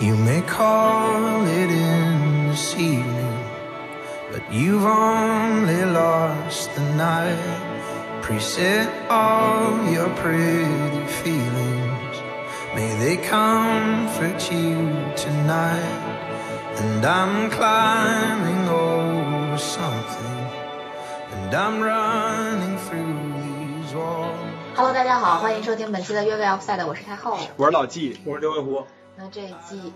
You may call it in this evening, but you've only lost the night. Preset all your pretty feelings, may they comfort you tonight. And I'm climbing over something, and I'm running through these walls. Hello，大家好，欢迎收听本期的越位 Offside，我是太后。我是老纪，我是刘卫湖。 那这一季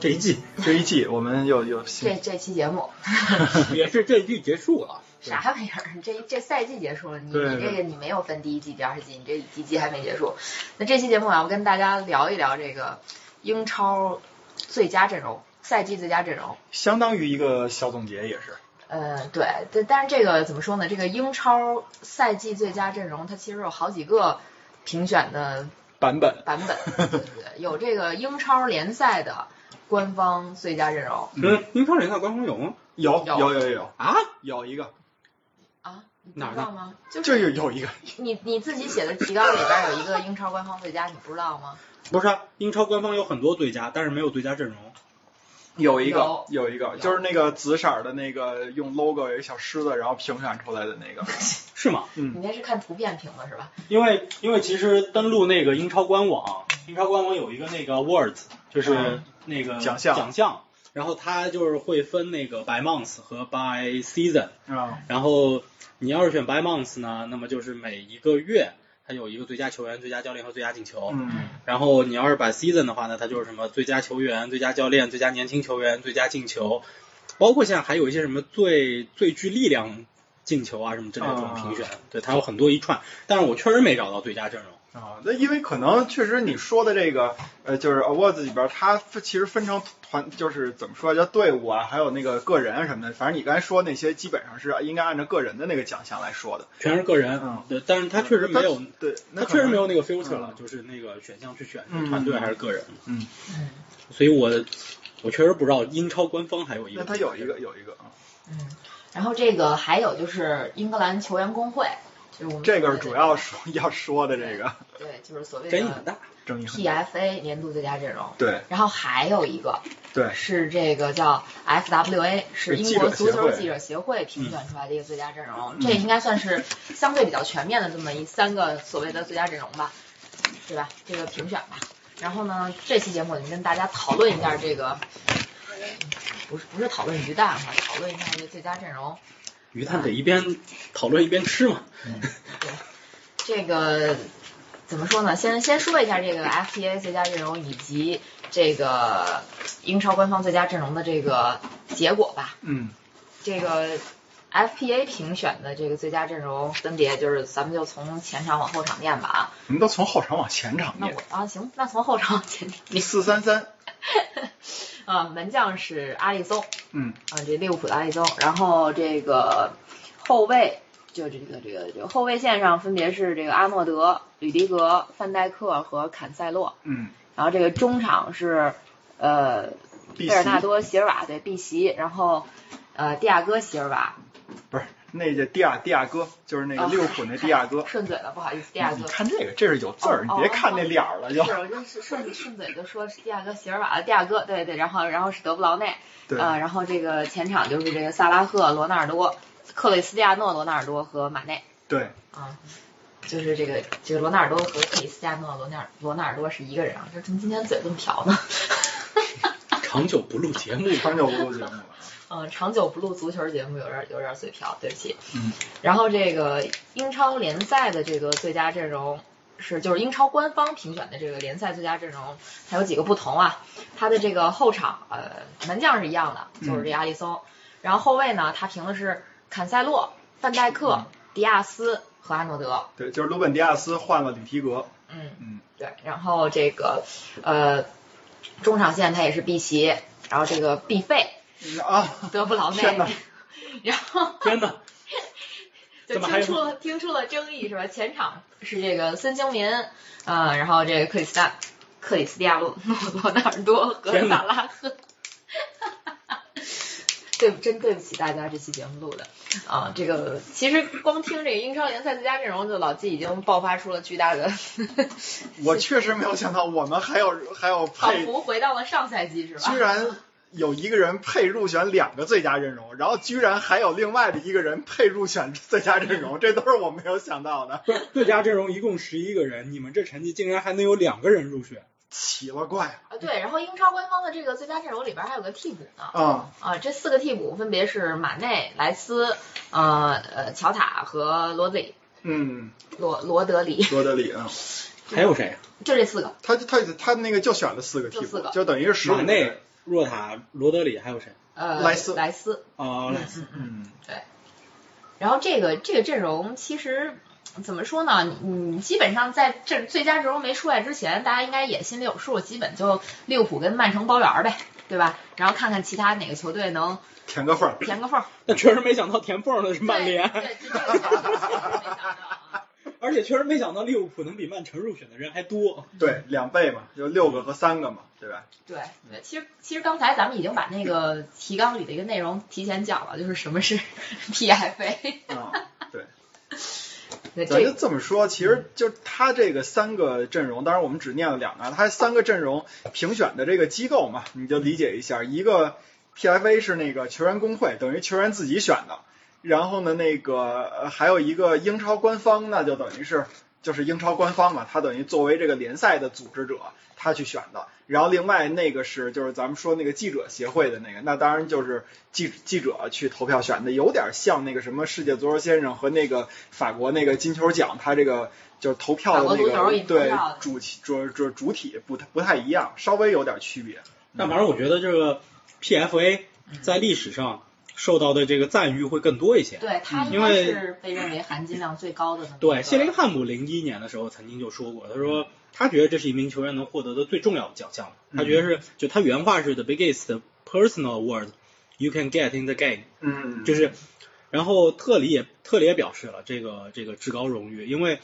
这一季这一季我们又又这这期节目 也是这一季结束了，啥玩意儿？这这赛季结束了，你你这个你没有分第一季、第二季，你这一季还没结束。那这期节目我要跟大家聊一聊这个英超最佳阵容，赛季最佳阵容。相当于一个小总结，也是。呃，对，但但是这个怎么说呢？这个英超赛季最佳阵容，它其实有好几个评选的版本，版本，对 对对，有这个英超联赛的官方最佳阵容嗯，英超联赛官方有吗？有有有有有啊？有一个，啊，你不哪儿呢知道吗？就就是有有一个，你你自己写的提纲里边有一个英超官方最佳，你不知道吗？不是啊，英超官方有很多最佳，但是没有最佳阵容。有一个有有一个，就是那个紫色的那个用 logo 有一个小狮子，然后评选出来的那个。是吗？嗯。你那是看图片评的是吧？因为因为其实登录那个英超官网，英超官网有一个那个 words，就是嗯。那个奖项。奖项，然后它就是会分那个 by month 和 by season，啊，然后你要是选 by month 呢，那么就是每一个月它有一个最佳球员、最佳教练和最佳进球。嗯，然后你要是把 season 的话呢，它就是什么最佳球员、最佳教练、最佳年轻球员、最佳进球，包括现在还有一些什么最最具力量进球啊什么之类的这种评选，对，它有很多一串，但是我确实没找到最佳阵容。啊，那因为可能确实你说的这个，呃，就是 awards 里边，它其实分成团，就是怎么说叫队伍啊，还有那个个人啊什么的。反正你刚才说那些，基本上是应该按照个人的那个奖项来说的。全是个人，嗯。对，但是他确实没有，对，那他确实没有那个 filter 了，嗯就是那个选项去选嗯。团队还是个人，嗯，嗯。所以我我确实不知道英超官方还有一个，那它有一个有一个啊，嗯，然后这个还有就是英格兰球员工会，就是我们这个主要说要说的这个对，就是所谓的争议很大，争议很大。PFA 年度最佳阵容。对然后还有一个对，是这个叫 FWA，是英国足球记者协会评选出来的一个最佳阵容，嗯这应该算是相对比较全面的这么一三个所谓的最佳阵容吧，对吧？这个评选吧。然后呢，这期节目我就跟大家讨论一下这个，不是不是讨论鱼蛋哈，讨论一下这个最佳阵容。鱼蛋得一边讨论一边吃嘛，嗯、对这个怎么说呢？先先说一下这个 FTA 最佳阵容以及这个英超官方最佳阵容的这个结果吧。嗯这个 FPA 评选的这个最佳阵容分别就是，咱们就从前场往后场念吧啊。我们都从后场往前场念那我。啊行，那从后场往前念四三三，啊。门将是阿里松嗯啊，这利物浦的阿里松。然后这个后卫就这个这个这个后卫线上分别是这个阿诺德、吕迪格、范戴克和坎塞洛。嗯，然后这个中场是呃碧贝尔纳多、席尔瓦对碧席，然后呃蒂亚戈、席尔瓦。不是那个蒂亚蒂亚哥，就是那个哦利物浦那蒂亚哥。顺嘴了，不好意思，蒂亚你。看这个，这是有字儿，哦你别看那脸儿了就。是，我就是顺顺嘴就说是蒂亚哥席尔瓦的蒂亚哥，对对，然后然后是德布劳内，对，呃，然后这个前场就是这个萨拉赫、罗纳尔多、克里斯蒂亚诺、罗纳尔多和马内对，啊，就是这个这个罗纳尔多和克里斯蒂亚诺、罗纳尔罗纳尔多是一个人啊，这怎么今天嘴这么瓢呢？长久不录节目，长久不录节目了。嗯，长久不录足球节目，有点有点嘴瓢，对不起。嗯。然后这个英超联赛的这个最佳阵容是就是英超官方评选的这个联赛最佳阵容，它有几个不同啊？它的这个后场呃门将是一样的，就是这阿里松。然后后卫呢，他评的是坎塞洛、范戴克、迪亚斯和阿诺德。对，就是鲁本迪亚斯换了里皮格。嗯嗯，对。然后这个呃中场线他也是碧玺，然后这个毕费、啊，德布劳内天，然后。天哪，就听出了听出了争议是吧？前场是这个孙兴民，呃，然后这个克里斯蒂克里斯蒂亚诺诺罗纳尔多和萨拉赫。对，真对不起大家，这期节目录的啊，这个其实光听这个英超联赛最佳阵容，就老季已经爆发出了巨大的，我确实没有想到我们还有还有配，仿佛回到了上赛季是吧？居然有一个人配入选两个最佳阵容，然后居然还有另外的一个人配入选最佳阵容，这都是我没有想到的，不是最佳阵容一共十一个人，你们这成绩竟然还能有两个人入选，奇了怪了啊，对，然后英超官方的这个最佳阵容里边还有个替补呢，啊！啊，这四个替补分别是马内、莱斯、呃呃乔塔和罗德里，嗯，罗罗德里，罗德里啊，还有谁？就这四个。他他他那个就选了四个替补就四个，就等于是十五马内、若塔、罗德里，还有谁？呃，莱斯莱斯，哦，莱嗯斯嗯嗯。嗯，然后这个这个阵容其实怎么说呢？嗯，基本上在这最佳阵容没出来之前，大家应该也心里有数，基本就利物浦跟曼城包圆儿呗，对吧？然后看看其他哪个球队能填个缝儿。填个缝儿。但确实没想到填缝的是曼联，对，对这个确实没想到啊。而且确实没想到利物浦能比曼城入选的人还多。对，两倍嘛，就六个和三个嘛，对吧？对对，其实其实刚才咱们已经把那个提纲里的一个内容提前讲了，就是什么是 PFA。啊，对，对，咱就这这么说，其实就他这个三个阵容，当然我们只念了两个，他三个阵容评选的这个机构嘛，你就理解一下，一个 PFA 是那个球员工会，等于球员自己选的，然后呢，那个呃还有一个英超官方，那就等于是就是英超官方嘛，他等于作为这个联赛的组织者，他去选的。然后另外那个是就是咱们说那个记者协会的那个，那当然就是记记者去投票选的，有点像那个什么世界足球先生和那个法国那个金球奖，他这个就是投票的那个对主题主主主体不太不太一样，稍微有点区别。但反正我觉得这个 PFA 在历史上受到的这个赞誉会更多一些。对他应该因为是被认为含金量最高的对，谢林汉姆零一年的时候曾经就说过，他说他觉得这是一名球员能获得的最重要的奖项，他觉得是就他原话是 the biggest personal award you can get in the game，嗯，就是，然后特里也特里也表示了这个这个至高荣誉，因为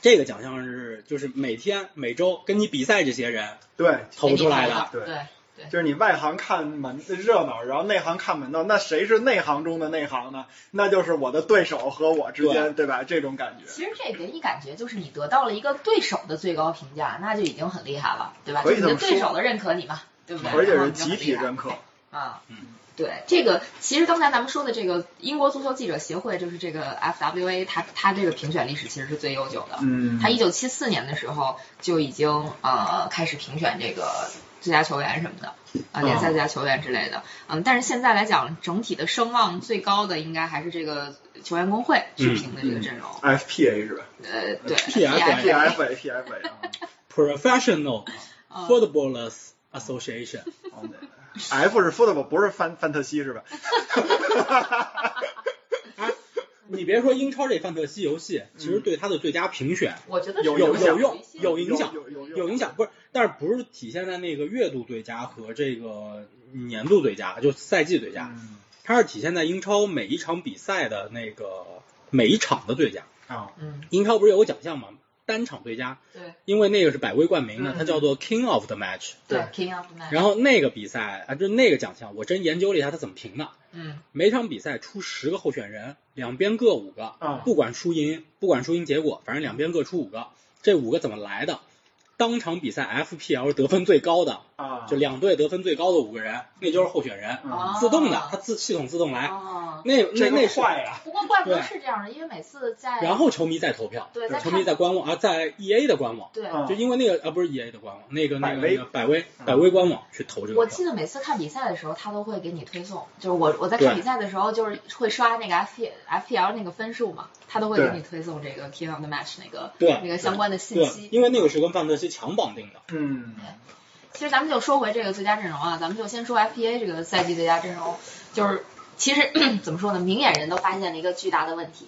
这个奖项是就是每天每周跟你比赛这些人对，投出来的，对。对就是你外行看门热闹，然后内行看门道，那谁是内行中的内行呢？那就是我的对手和我之间，对吧？这种感觉。其实这给你感觉就是你得到了一个对手的最高评价，那就已经很厉害了，对吧？可以就是你的这么说对手的认可你嘛，对不对？而且是集体认可。啊。嗯对，这个其实刚才咱们说的这个英国足球记者协会，就是这个 FWA，它它这个评选历史其实是最悠久的。嗯它一九七四年的时候就已经呃开始评选这个最佳球员什么的，啊、联赛最佳球员之类的。嗯，但是现在来讲，整体的声望最高的应该还是这个球员工会去评的这个阵容。FPA 是吧呃，对 PFA？PFA PFA 啊 Professional 啊 Footballers Association。哦对，F 是 football，不是范范特西是吧？你别说英超这范特西游戏，其实对他的最佳评选我觉得有有用有影响有有有影响，不是，但是不是体现在那个月度最佳和这个年度最佳，就赛季最佳，嗯它是体现在英超每一场比赛的那个每一场的最佳。啊嗯，英超不是有个奖项吗？单场最佳，对因为那个是百威冠名的，嗯它叫做 King of the Match。对，King of the Match，然后那个比赛啊，就那个奖项，我真研究了一下它怎么评的。嗯每场比赛出十个候选人，两边各五个，啊不管输赢，不管输赢结果，反正两边各出五个。这五个怎么来的？当场比赛 FPL 得分最高的，啊，就两队得分最高的五个人，那就是候选人，自动的，它自系统自动来。啊，那那那是，坏呀。不过怪不得是这样的，因为每次在然后球迷在投票，对在球迷在官网啊，在 EA 的官网，对。啊就因为那个啊不是 EA 的官网，那个那个百威那个百威嗯百威官网去投这个。我记得每次看比赛的时候，他都会给你推送，就是我我在看比赛的时候，就是会刷那个 F P F P L 那个分数嘛，他都会给你推送这个 King of the Match 那个对那个相关的信对息，。因为那个是跟范特西强绑定的。嗯其实咱们就说回这个最佳阵容啊，咱们就先说 FPA 这个赛季最佳阵容，就是其实 怎么说呢，明眼人都发现了一个巨大的问题，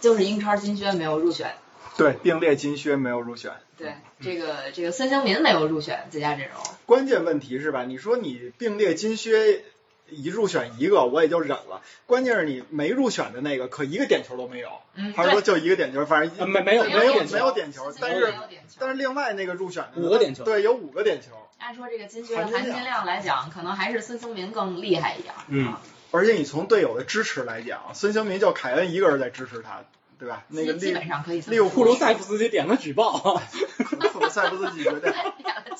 就是英超金靴没有入选。对，并列金靴没有入选。对，这个这个孙兴民没有入选最佳阵容。关键问题是吧？你说你并列金靴一入选一个，我也就忍了。关键是你没入选的那个，可一个点球都没有。嗯，还是说就一个点球？反正啊没没有没有没有点球但是但是另外那个入选的五个点球对，有五个点球。按说这个金靴的含金量来讲，可能还是孙兴民更厉害一点。嗯啊，而且你从队友的支持来讲，孙兴民就凯恩一个人在支持他，对吧？那个利基基本上可以这么利物浦库卢塞夫斯基点了举报，库卢塞夫斯基绝对好，对，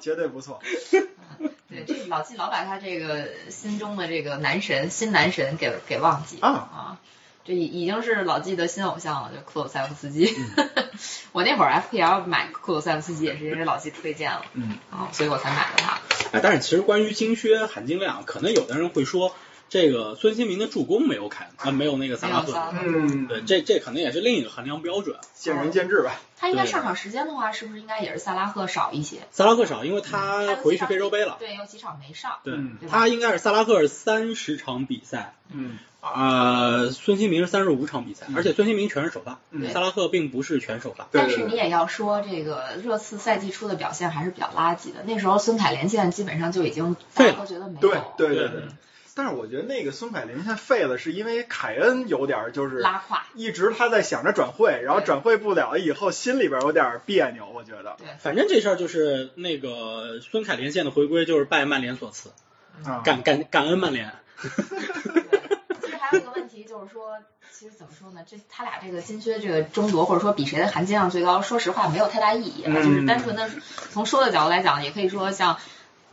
绝对不错。对，这老季老把他这个心中的这个男神新男神给给忘记啊啊，这已已经是老季的新偶像了，就库鲁塞夫斯基。嗯 我那会儿 FPL 买库鲁塞夫斯基也是因为老季推荐了嗯啊，所以我才买的他。哎，但是其实关于金靴含金量，可能有的人会说，这个孙兴民的助攻没有凯啊、没有那个萨拉赫嗯，对，这这可能也是另一个衡量标准。见仁见智吧。他应该上场时间的话，是不是应该也是萨拉赫少一些？萨拉赫少，因为他回去非洲杯了。对，有几场没上。对嗯，对他应该是萨拉赫三十场比赛，嗯啊，孙兴民是三十五场比赛，嗯而且孙兴民全是首发，嗯萨拉赫并不是全首发。但是你也要说，这个热刺赛季初的表现还是比较垃圾的。那时候孙凯连线基本上就已经大家都觉得没有。对对对对对。但是我觉得那个孙凯林现在废了，是因为凯恩有点就是拉胯。一直他在想着转会，然后转会不了以后，心里边有点别扭，我觉得对，反正这事儿就是那个孙凯林现在回归，就是拜曼联所赐，啊，感感感恩曼联。其实还有一个问题就是说，其实怎么说呢？这他俩这个金靴这个争夺，或者说比谁的含金量最高，说实话没有太大意义。嗯就是单纯的从说的角度来讲，也可以说像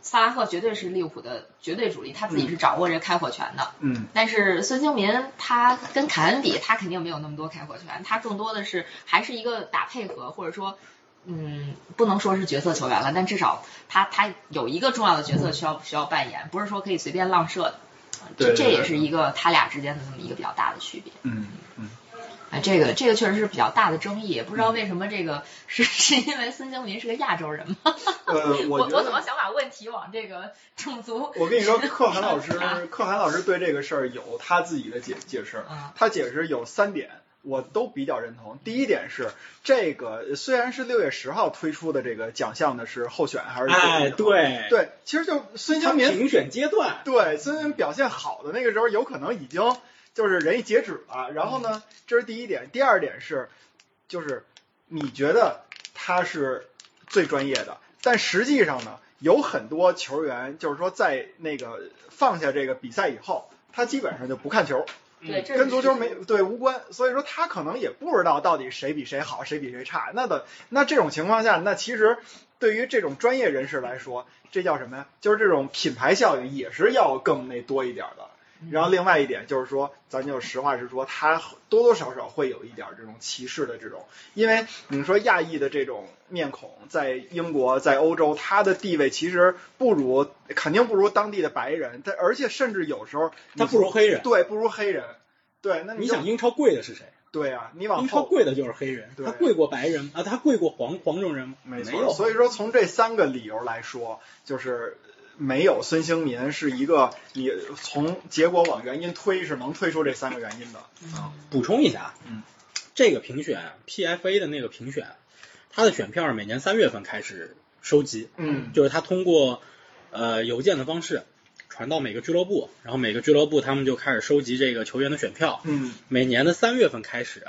萨拉赫绝对是利物浦的绝对主力，他自己是掌握着开火权的。嗯但是孙兴民他跟凯恩比，他肯定没有那么多开火权，他更多的是还是一个打配合，或者说，嗯，不能说是角色球员了，但至少他他有一个重要的角色需要需要扮演，不是说可以随便浪射的。啊对这这也是一个他俩之间的这么一个比较大的区别。嗯嗯，啊，这个这个确实是比较大的争议，也不知道为什么这个是是因为孙兴民是个亚洲人吗？呃，我。我怎么想把问题往这个种族？我跟你说，可汗老师，可汗老师对这个事儿有他自己的解解释嗯。他解释有三点，我都比较认同。第一点是，这个虽然是六月十号推出的这个奖项的是候选还是哎，对对，其实就孙兴民评选阶段，对孙兴民表现好的那个时候，有可能已经就是人一截止了。然后呢，这是第一点。第二点是，就是你觉得他是最专业的，但实际上呢，有很多球员就是说在那个放下这个比赛以后，他基本上就不看球，对，跟足球没对无关。所以说他可能也不知道到底谁比谁好，谁比谁差。那的那这种情况下，那其实对于这种专业人士来说，这叫什么呀？就是这种品牌效应也是要更那多一点的。然后另外一点就是说，咱就实话实说，他多多少少会有一点这种歧视的这种，因为你说亚裔的这种面孔，在英国、在欧洲，他的地位其实不如，肯定不如当地的白人，他而且甚至有时候他不如黑人。对，不如黑人。对，那就你想英超贵的是谁？对啊，你往英超贵的就是黑人，他贵过白人啊？他贵过黄黄种人吗？没错，有。所以说从这三个理由来说，就是没有孙兴民是一个你从结果往原因推是能推出这三个原因的。啊，补充一下，嗯，这个评选 PFA 的那个评选，它的选票是每年三月份开始收集，嗯。就是他通过呃邮件的方式传到每个俱乐部，然后每个俱乐部他们就开始收集这个球员的选票，嗯。每年的三月份开始，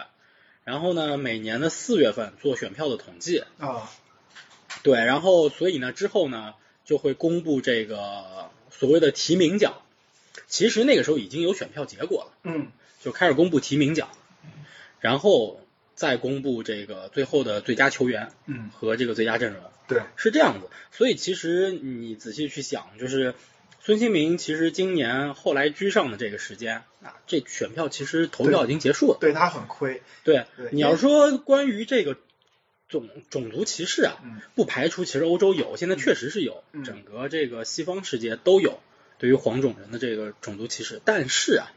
然后呢每年的四月份做选票的统计，啊。对，然后所以呢之后呢就会公布这个所谓的提名奖，其实那个时候已经有选票结果了。嗯就开始公布提名奖，然后再公布这个最后的最佳球员嗯，和这个最佳阵容，对，是这样子。所以其实你仔细去想，就是孙兴民其实今年后来居上的这个时间啊，这选票其实投票已经结束了。对他很亏。对对你要说关于这个种种族歧视啊，嗯。不排除其实欧洲有，现在确实是有，嗯。整个这个西方世界都有对于黄种人的这个种族歧视。但是啊，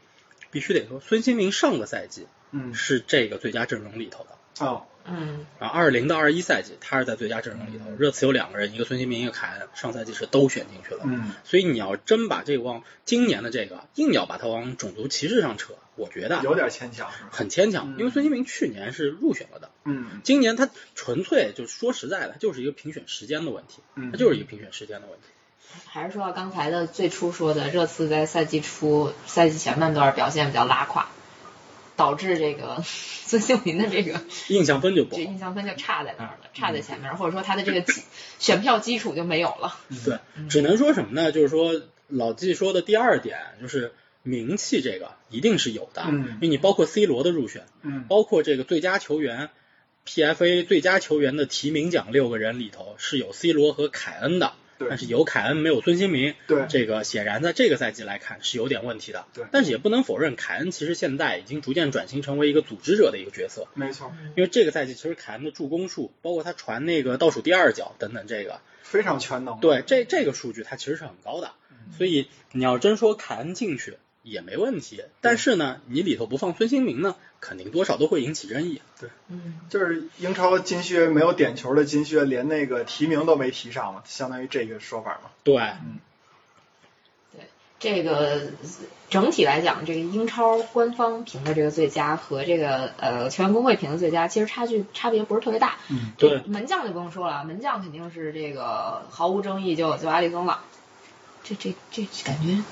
必须得说，孙兴民上个赛季嗯。是这个最佳阵容里头的。哦嗯，然后，二零到二一赛季他是在最佳阵容里头。嗯热刺有两个人，一个孙兴民，一个凯恩，上赛季是都选进去了。嗯所以你要真把这个往今年的这个硬要把它往种族歧视上扯，我觉得啊有点牵强？很牵强嗯，因为孙兴民去年是入选了的。嗯今年他纯粹就是说实在的，它就是一个评选时间的问题，嗯它就是一个评选时间的问题。还是说到刚才的最初说的，热刺在赛季初、赛季前半段表现比较拉胯，导致这个 孙兴民的这个印象分就不这好。印象分就差在那儿了，差在前面，或者说他的这个 选票基础就没有了。对，只能说什么呢？就是说老季说的第二点，就是名气这个一定是有的，嗯因为你包括 C 罗的入选，嗯包括这个最佳球员，PFA 最佳球员的提名奖六个人里头是有 C 罗和凯恩的，对。但是有凯恩没有孙兴民，对。这个显然在这个赛季来看是有点问题的，对。但是也不能否认凯恩其实现在已经逐渐转型成为一个组织者的一个角色，没错，因为这个赛季其实凯恩的助攻数，包括他传那个倒数第二脚等等，这个非常全能。对这这个数据它其实是很高的，嗯。所以你要真说凯恩进去也没问题，但是呢，你里头不放孙兴民呢，肯定多少都会引起争议。对嗯，就是英超金靴没有点球的金靴，连那个提名都没提上嘛，相当于这个说法嘛。对，嗯，对这个整体来讲，这个英超官方评的这个最佳和这个呃球员工会评的最佳，其实差距差别不是特别大。嗯，对门将就不用说了，门将肯定是这个毫无争议就就阿里松了。这这这感觉，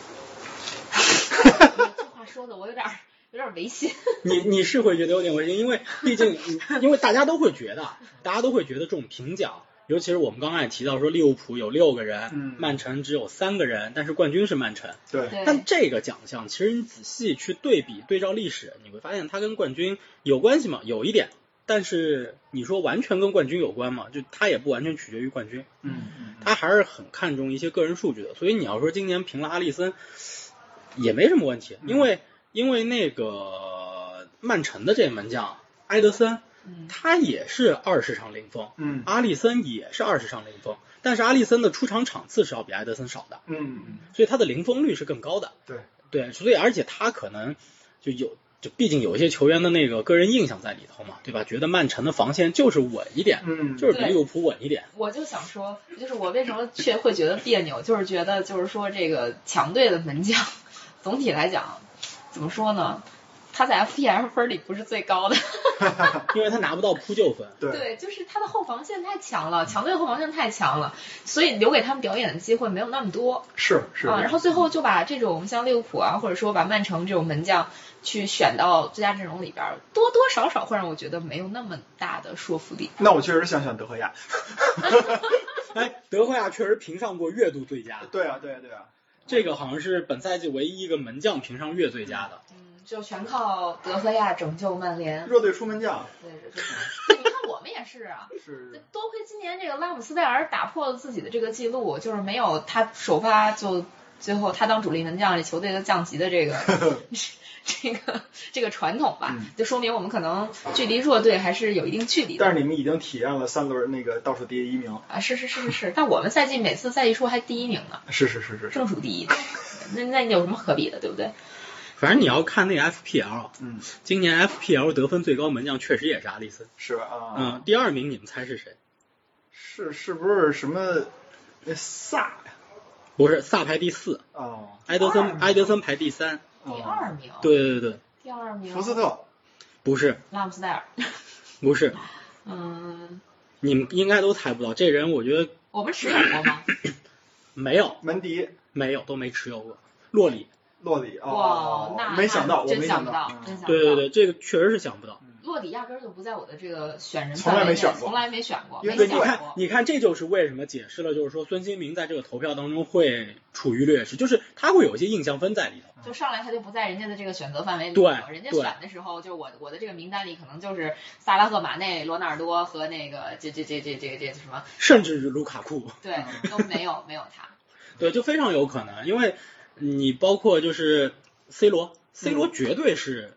说的我有点儿有点儿违心。你你是会觉得有点违心，因为毕竟因为大家都会觉得，大家都会觉得这种评奖，尤其是我们刚刚也提到说利物浦有六个人，嗯曼城只有三个人，但是冠军是曼城。对，但这个奖项其实你仔细去对比对照历史，你会发现它跟冠军有关系吗？有一点，但是你说完全跟冠军有关吗？就它也不完全取决于冠军，嗯嗯他还是很看重一些个人数据的。所以你要说今年评了阿里森，也没什么问题，嗯因为因为那个曼城的这门将埃德森，嗯他也是二十场零封，嗯阿里森也是二十场零封，但是阿里森的出场场次是要比埃德森少的，嗯，所以他的零封率是更高的。对对，所以而且他可能就有。就毕竟有一些球员的那个个人印象在里头嘛，对吧？觉得曼城的防线就是稳一点，嗯，就是比利物浦稳一点。我就想说，就是我为什么却会觉得别扭，就是觉得就是说这个强队的门将，总体来讲，怎么说呢？他在 FPL 分里不是最高的，因为他拿不到扑救分。对对，就是他的后防线太强了，强队后防线太强了，所以留给他们表演的机会没有那么多是是啊。然后最后就把这种像利物浦啊，或者说把曼城这种门将去选到最佳阵容里边儿，多多少少会让我觉得没有那么大的说服力。那我确实想选德赫亚。哎，德赫亚确实评上过月度最佳，对啊对啊对啊，这个好像是本赛季唯一一个门将评上月最佳的。嗯，就全靠德赫亚拯救曼联。热队出门将。对，你看我们也是啊，是。多亏今年这个拉姆斯戴尔打破了自己的这个记录，就是没有他首发就最后他当主力门将，这球队就降级的这个 这个这个传统吧嗯，就说明我们可能距离弱队还是有一定距离的。但是你们已经体验了三轮那个倒数第一名，啊，是是是是是，但我们赛季每次赛季初还第一名呢，是是是是是，正数第一，那那有什么可比的，对不对？反正你要看那个 FPL，嗯今年 FPL 得分最高门将确实也是阿里森。是吧啊，嗯，第二名你们猜是谁？是是不是什么那萨呀？不是萨排第四，哦，埃德森埃德森排第三。第二名，，对对对，第二名，福斯特。不是。拉姆斯戴尔，不是，嗯，你们应该都猜不到。这人我觉得我们持有过吗？没有。门迪。没有都没持有过。洛里，洛里哇哦，，那没想到，我没想到。对对对，这个确实是想不到。洛底压根儿就不在我的这个选人从来范围内没选过从来没选过，没因为，你看。你看，这就是为什么解释了，就是说孙兴民在这个投票当中会处于劣势，就是他会有一些印象分在里头。就上来他就不在人家的这个选择范围里对头，人家选的时候，就是我我的这个名单里可能就是萨拉赫、马内、罗纳尔多和那个这这这这这这什么，甚至是卢卡库，对，都没有没有他。对，就非常有可能，因为你包括就是 C 罗，C 罗绝对是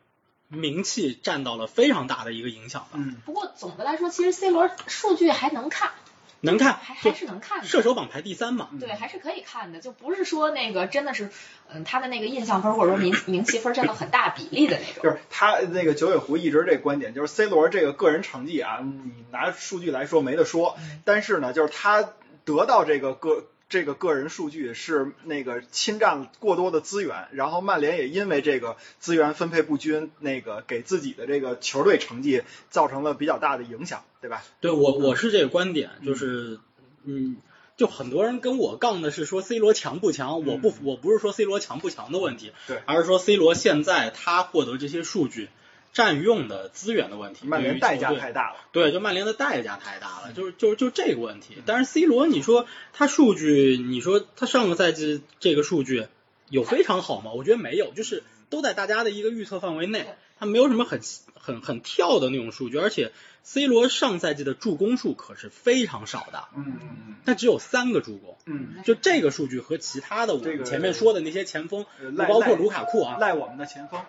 名气占到了非常大的一个影响吧，嗯，不过总的来说，其实 C 罗数据还能看，能看还，还是能看的。射手榜排第三嘛，对，还是可以看的，就不是说那个真的是，嗯，他的那个印象分或者说名 名气分占到很大比例的那种。就是他那个九尾狐一直这观点，就是 C 罗这个个人成绩啊，你拿数据来说没得说，但是呢，就是他得到这个个这个个人数据是那个侵占过多的资源，然后曼联也因为这个资源分配不均，那个给自己的这个球队成绩造成了比较大的影响，对吧？对我我是这个观点，就是嗯。就很多人跟我杠的是说 C 罗强不强，我不我不是说 C 罗强不强的问题，对而是说 C 罗现在他获得这些数据占用的资源的问题，曼联代价太大了。对，就曼联的代价太大了，就是就是就这个问题。但是 C 罗，你说他数据，你说他上个赛季这个数据有非常好吗？我觉得没有，就是都在大家的一个预测范围内，他没有什么很很很跳的那种数据，而且 C 罗上赛季的助攻数可是非常少的，嗯嗯嗯他只有三个助攻。嗯就这个数据和其他的我们前面说的那些前锋，包括卢卡库啊嗯，，赖我们的前锋，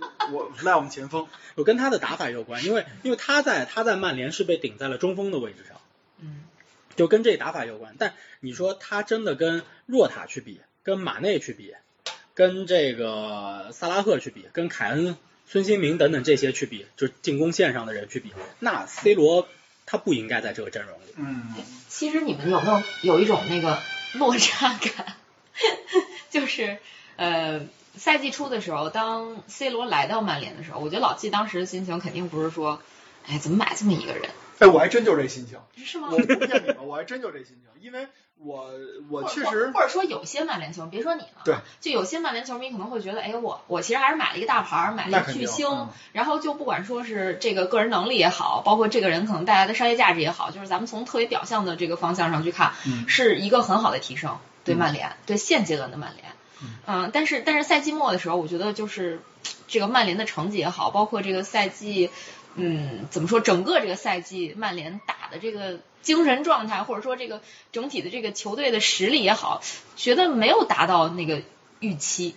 我赖我们前锋，有跟他的打法有关，因为因为他在他在曼联是被顶在了中锋的位置上，嗯，就跟这打法有关。但你说他真的跟若塔去比，跟马内去比，跟这个萨拉赫去比，跟凯恩、孙兴民等等这些去比，就是进攻线上的人去比，那 C 罗他不应该在这个阵容里。嗯其实你们有没有有一种那个落差感？就是呃，赛季初的时候，当 C 罗来到曼联的时候，我觉得老季当时的心情肯定不是说，哎，怎么买这么一个人？哎，我还真就这心情，是吗？我？不骗你们，我还真就这心情，因为我我确实或者说有些曼联球迷，别说你了，对，就有些曼联球迷可能会觉得，哎，我我其实还是买了一个大牌儿，买了一个巨星，嗯。然后就不管说是这个个人能力也好，包括这个人可能带来的商业价值也好，就是咱们从特别表象的这个方向上去看，嗯。是一个很好的提升，对曼联，对现阶段的曼联，嗯、但是但是赛季末的时候，我觉得就是这个曼联的成绩也好，包括这个赛季，嗯，怎么说，整个这个赛季曼联打的这个精神状态，或者说这个整体的这个球队的实力也好，觉得没有达到那个预期。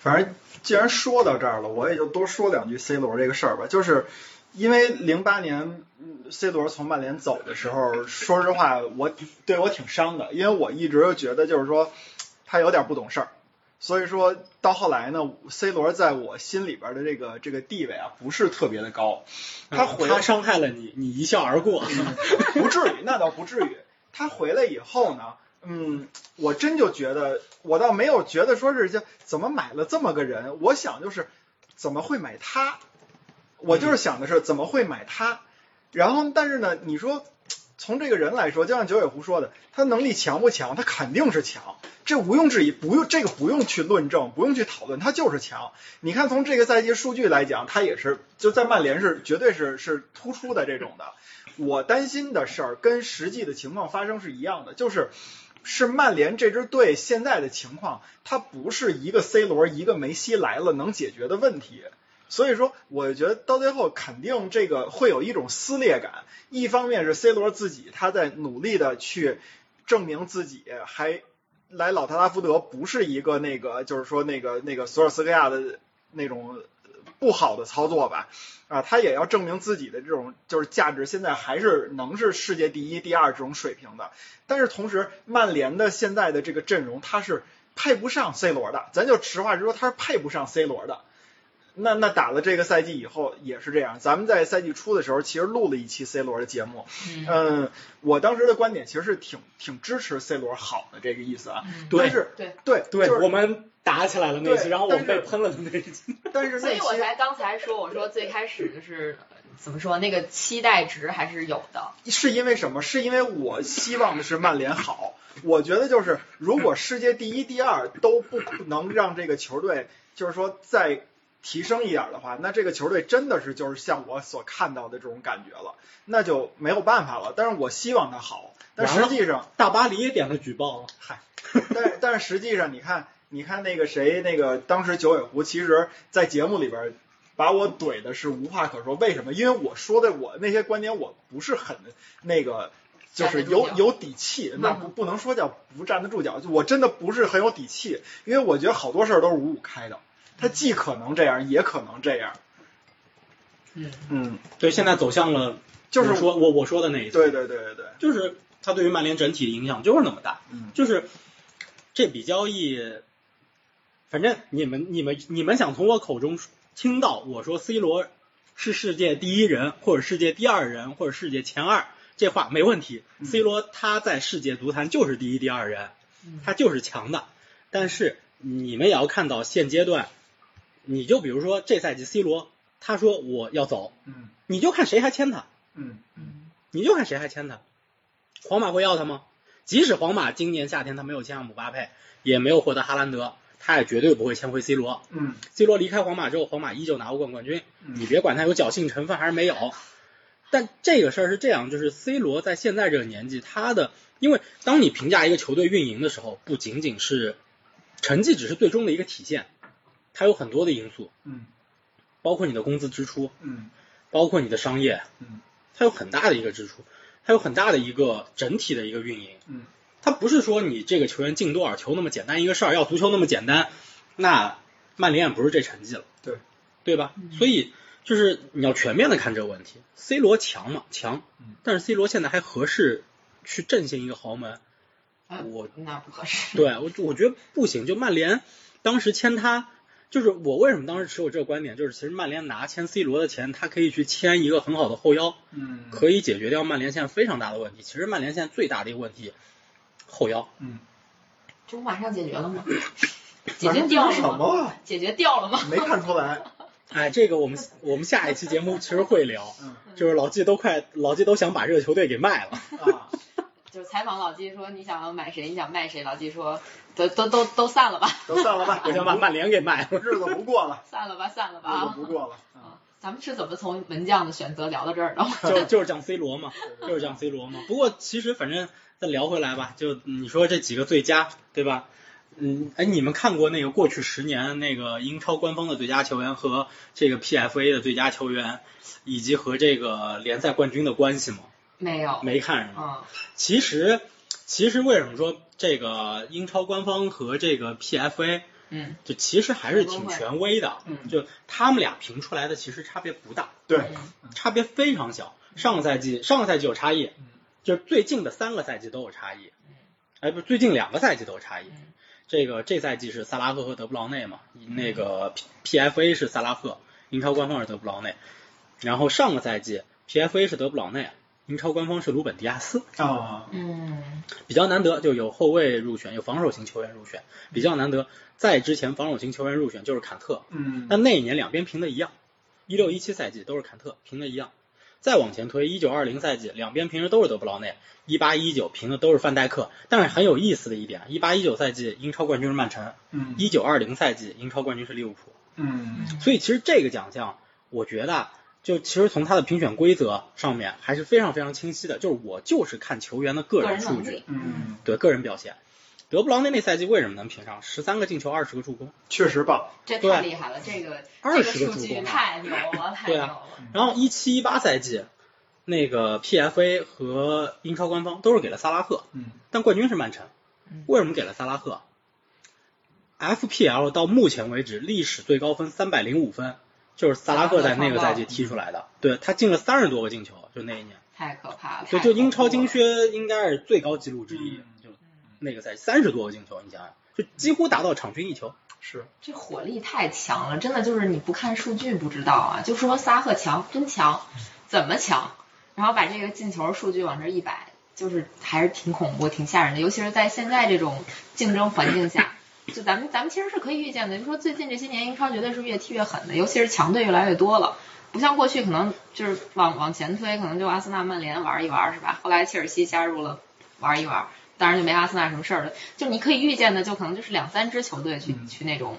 反正既然说到这儿了，我也就多说两句 C 罗这个事儿吧。就是因为零八年嗯 C 罗从曼联走的时候，说实话，我对我挺伤的，因为我一直觉得就是说他有点不懂事儿。所以说到后来呢，C 罗在我心里边的这个这个地位啊，不是特别的高。他回嗯他伤害了你，你一笑而过。不至于，那倒不至于。他回来以后呢，嗯，我真就觉得，我倒没有觉得说是就怎么买了这么个人，我想就是怎么会买他，我就是想的是怎么会买他。然后，但是呢，你说从这个人来说，就像九尾狐说的，他能力强不强？他肯定是强，这毋庸置疑，不用这个不用去论证，不用去讨论，他就是强。你看从这个赛季数据来讲，他也是就在曼联是绝对是是突出的这种的。我担心的事儿跟实际的情况发生是一样的，就是是曼联这支队现在的情况，它不是一个 C 罗一个梅西来了能解决的问题。所以说，我觉得到最后肯定这个会有一种撕裂感。一方面是 C 罗自己他在努力的去证明自己，还来老特拉福德不是一个那个就是说那个那个索尔斯克亚的那种不好的操作吧。啊，他也要证明自己的这种就是价值，现在还是能是世界第一、第二这种水平的。但是同时，曼联的现在的这个阵容，他是配不上 C 罗的，咱就实话实说，他是配不上 C 罗的。那那打了这个赛季以后也是这样。咱们在赛季初的时候，其实录了一期 C 罗的节目。嗯，我当时的观点其实是挺挺支持 C 罗好的这个意思啊。对但是对，对对，就是我们打起来了那期，对然后我们被喷了的那一期。但是那所以我才刚才说，我说最开始就是呃怎么说，那个期待值还是有的。是因为什么？是因为我希望的是曼联好。我觉得就是，如果世界第一、第二都不能让这个球队，就是说再提升一点的话，那这个球队真的是就是像我所看到的这种感觉了，那就没有办法了。但是我希望他好，但实际上，大巴黎也点了举报了。嗨，但但是实际上，你看，你看那个谁，那个当时九尾狐，其实在节目里边把我怼的是无话可说。为什么？因为我说的我那些观点，我不是很那个，就是有有底气，那不不能说叫不站得住脚，就我真的不是很有底气，因为我觉得好多事儿都是五五开的，他既可能这样，也可能这样。嗯，嗯，对，现在走向了就是说我我说的那一次，对对对对对，就是他对于曼联整体的影响就是那么大。嗯就是这笔交易，反正你们你们你们想从我口中听到我说 C 罗是世界第一人，或者世界第二人，或者世界前二，这话没问题。嗯 C 罗他在世界足坛就是第一、第二人，他就是强的。但是你们也要看到现阶段，你就比如说这赛季 C 罗他说我要走，嗯你就看谁还签他。嗯你就看谁还签他，皇马会要他吗？即使皇马今年夏天他没有签上姆巴佩，也没有获得哈兰德，他也绝对不会签回 C 罗。嗯 C 罗离开皇马之后，皇马依旧拿欧冠冠军，嗯你别管他有侥幸成分还是没有。但这个事儿是这样，就是 C 罗在现在这个年纪，他的因为当你评价一个球队运营的时候，不仅仅是成绩只是最终的一个体现，它有很多的因素，嗯包括你的工资支出，嗯包括你的商业，嗯它有很大的一个支出，它有很大的一个整体的一个运营。嗯它不是说你这个球员进多少球那么简单一个事儿，要足球那么简单，那曼联也不是这成绩了，对对吧？所以就是你要全面的看这个问题。C 罗强吗？强嗯，但是 C 罗现在还合适去振兴一个豪门？嗯我那不合适。对我我觉得不行。就曼联当时签他，就是我为什么当时持有这个观点，就是其实曼联拿签 C 罗的钱，他可以去签一个很好的后腰，嗯可以解决掉曼联现在非常大的问题。其实曼联现在最大的一个问题，后腰。嗯，这不马上解决了吗？解决掉了什吗？解决掉了吗？没看出来。哎，这个我们我们下一期节目其实会聊，嗯就是老季都快老季都想把这个球队给卖了。啊，就是采访老季说你想要买谁，你想卖谁？老季说都都都都散了吧，都散了吧，我想把曼联给卖了。日子不过了，散了吧，散了吧日子啊！不过了。啊啊，咱们是怎么从门将的选择聊到这儿的？就 就是讲 C 罗嘛，就是讲 C 罗嘛。不过其实反正再聊回来吧，就你说这几个最佳，对吧？嗯，哎，你们看过那个过去十年那个英超官方的最佳球员和这个 PFA 的最佳球员，以及和这个联赛冠军的关系吗？没有，没看是吗？嗯。其实，其实为什么说这个英超官方和这个 PFA 嗯。就其实还是挺权威的，嗯。就他们俩评出来的其实差别不大，对，嗯。差别非常小。上个赛季上个赛季有差异嗯，就是最近的三个赛季都有差异。嗯，哎，不，最近两个赛季都有差异。嗯。这个这赛季是萨拉赫和德布劳内嘛，那个 P PFA 是萨拉赫，英超官方是德布劳内，然后上个赛季 PFA 是德布劳内，英超官方是鲁本迪亚斯。啊，嗯比较难得，就有后卫入选，有防守型球员入选，比较难得。在之前防守型球员入选就是坎特，嗯但那一年两边评的一样，一六一七赛季都是坎特评的一样。再往前推，一九二零赛季两边平的都是德布劳内，一八一九评的都是范戴克。但是很有意思的一点，一八一九赛季英超冠军是曼城，嗯一九二零赛季英超冠军是利物浦。嗯所以其实这个奖项，我觉得啊就其实从他的评选规则上面还是非常非常清晰的，就是我就是看球员的个个人数据嗯，对个人表现。德布劳内那赛季为什么能评上？十三个进球，二十个助攻。确实棒。这太厉害了，这个二十个个助攻啊太牛了，太对啊牛了。然后一七一八赛季，那个 PFA 和英超官方都是给了萨拉赫，嗯但冠军是曼城嗯。为什么给了萨拉赫？FPL 到目前为止历史最高分三百零五分，就是萨拉赫在那个赛季踢出来的。对他进了三十多个进球，就那一年。太可怕了。对，就英超金靴应该是最高纪录之一嗯，就那个赛季三十多个进球，你想想，就几乎达到场均一球。是，这火力太强了，真的就是你不看数据不知道啊。就说萨赫强，真强，怎么强？然后把这个进球数据往这一摆，就是还是挺恐怖、挺吓人的。尤其是在现在这种竞争环境下，就咱们咱们其实是可以预见的。就说最近这些年英超绝对是越踢越狠的，尤其是强队越来越多了。不像过去可能就是往往前推，可能就阿森纳、曼联玩一玩是吧？后来切尔西加入了玩一玩，当然就没阿森纳什么事儿了。就你可以预见的，就可能就是两三支球队去、嗯去那种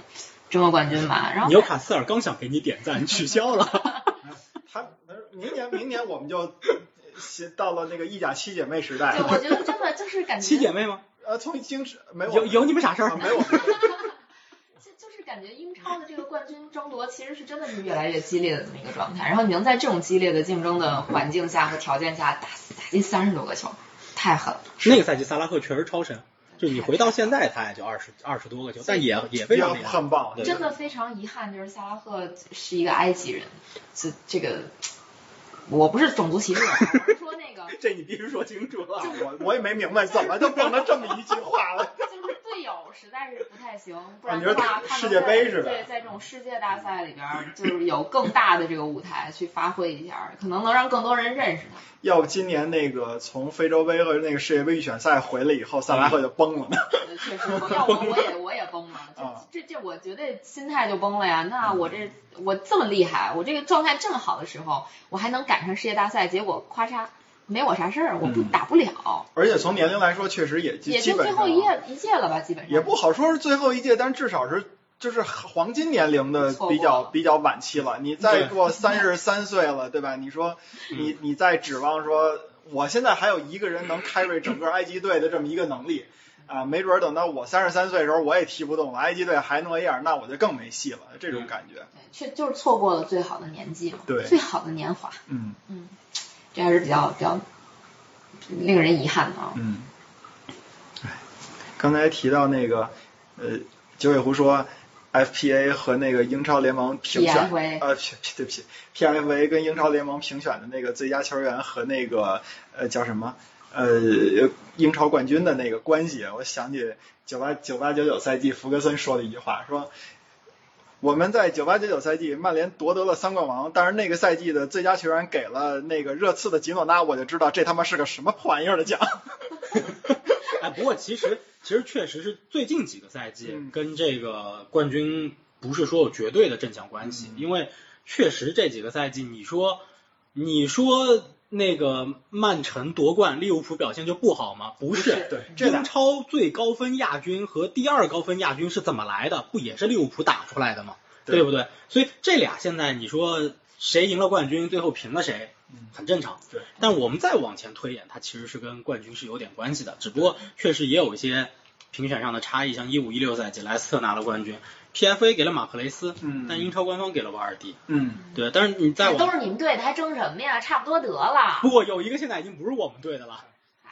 争夺冠军吧。然后纽卡斯尔刚想给你点赞，取消了。他明年明年我们就呃到了那个意甲七姐妹时代对。我觉得真的就是感觉七姐妹吗？呃，从京师没有有有你们啥事儿？啊没我们 就就是感觉英超的这个冠军争夺其实是真的是越来越激烈的这么一个状态，然后你能在这种激烈的竞争的环境下和条件下打打进三十多个球，太狠了。那个赛季萨拉赫确实超神，就你回到现在他也就二十二十多个球，但也也非常厉害。很棒，真的非常遗憾，就是萨拉赫是一个埃及人，这这个我不是种族歧视啊，我是说那个这你必须说清楚了。我我也没明白怎么就蹦了这么一句话了。就是队友实在是不太行，不然的话，他世界杯是吧对，在这种世界大赛里边儿，就是有更大的这个舞台去发挥一下，可能能让更多人认识他。要不今年那个从非洲杯和那个世界杯预选赛回来以后，萨拉赫就崩了确实，我要我我也我也崩了，啊这这这我绝对心态就崩了呀。那我这我这么厉害，我这个状态这么好的时候，我还能赶上世界大赛，结果咔嚓没我啥事儿，我不嗯。打不了，而且从年龄来说，确实也基也就最后一届一届了吧，基本上。也不好说是最后一届，但至少是就是黄金年龄的比较比较晚期了。你再过三十三岁了，对吧？你说你你再指望说，我现在还有一个人能 carry 整个埃及队的这么一个能力，啊，没准儿等到我三十三岁的时候，我也踢不动了，埃及队还那样，那我就更没戏了，这种感觉。对，却就是错过了最好的年纪嘛，对。最好的年华，嗯。嗯，这还是比较比较令人遗憾的啊。嗯。哎，刚才提到那个，呃，九尾狐说 FPA 和那个英超联盟评选 P 对不起，PFA 跟英超联盟评选的那个最佳球员和那个呃叫什么？呃，英超冠军的那个关系，我想起九八九八九九赛季福格森说的一句话，说我们在九八九九赛季曼联夺得了三冠王，但是那个赛季的最佳球员给了那个热刺的吉诺拉，我就知道这他妈是个什么破玩意儿的奖。哎，不过其实其实确实是最近几个赛季嗯跟这个冠军不是说有绝对的正向关系，嗯因为确实这几个赛季，你说你说那个曼城夺冠，利物浦表现就不好吗？不是，英超最高分亚军和第二高分亚军是怎么来的？不也是利物浦打出来的吗？对对不对？所以这俩现在你说谁赢了冠军，最后平了谁，嗯很正常。对，但我们再往前推演，它其实是跟冠军是有点关系的，只不过确实也有一些评选上的差异，像一五一六赛季莱斯特拿了冠军，PFA 给了马克雷斯，嗯但英超官方给了瓦尔迪。嗯，对，但是你再都是你们队的，还争什么呀？差不多得了。不过有一个现在已经不是我们队的了。